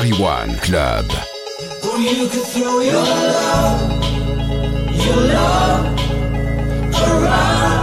Paris One Club. Or you could throw your love, your love around.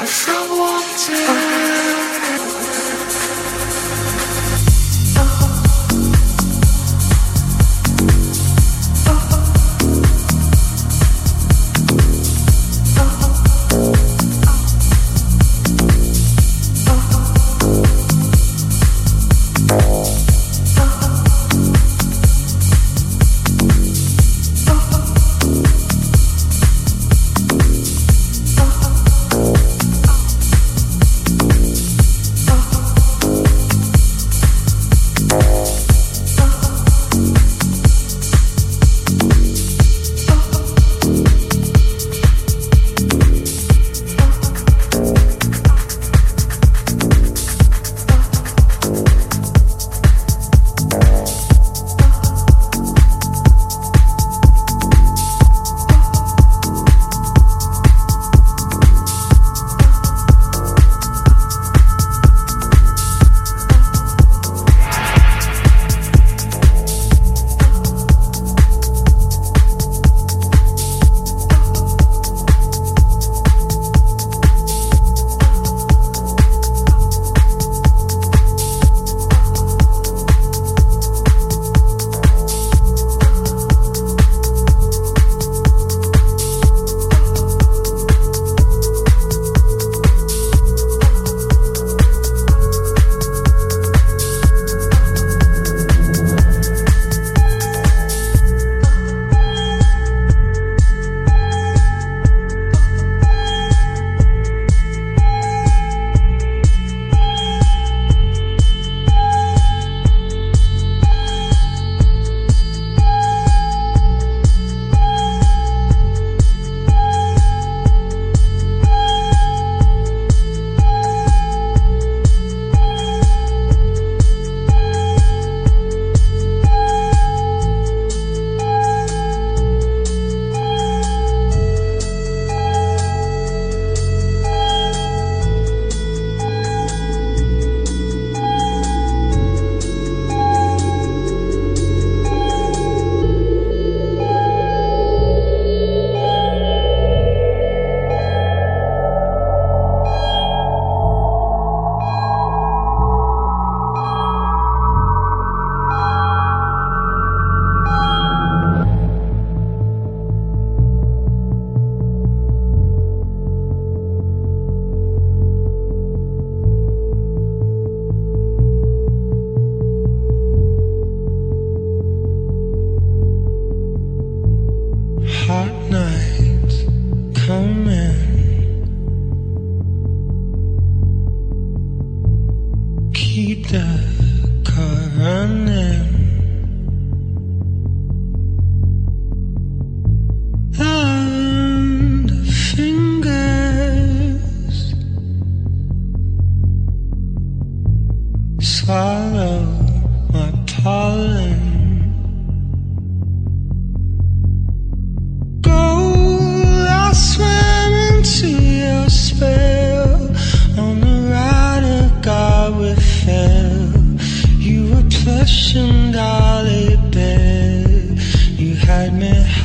I from one to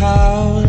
cows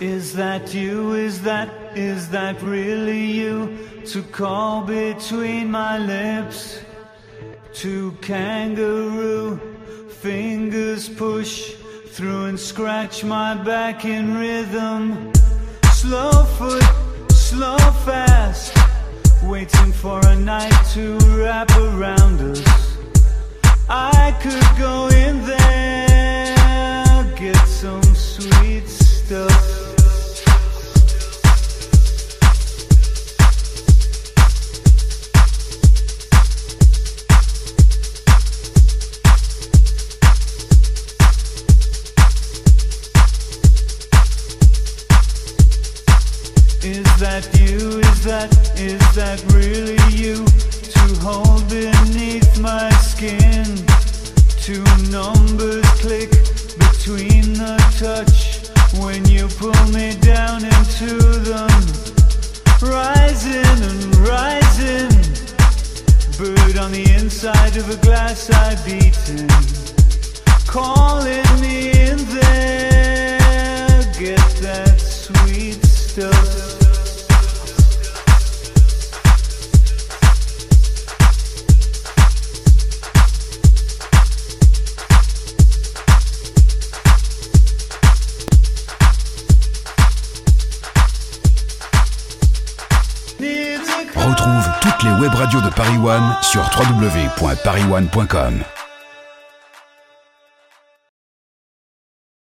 Is that you? Is that, is that really you? To call between my lips To kangaroo Fingers push through and scratch my back in rhythm Slow foot, slow fast Waiting for a night to wrap around us I could go in there Get some sweet stuff Is that, is that really you? To hold beneath my skin? Two numbers click between the touch? When you pull me down into them? Rising and rising. Bird on the inside of a glass I beaten. Calling me in there. Get that sweet stuff de Paris One sur www.parisone.com.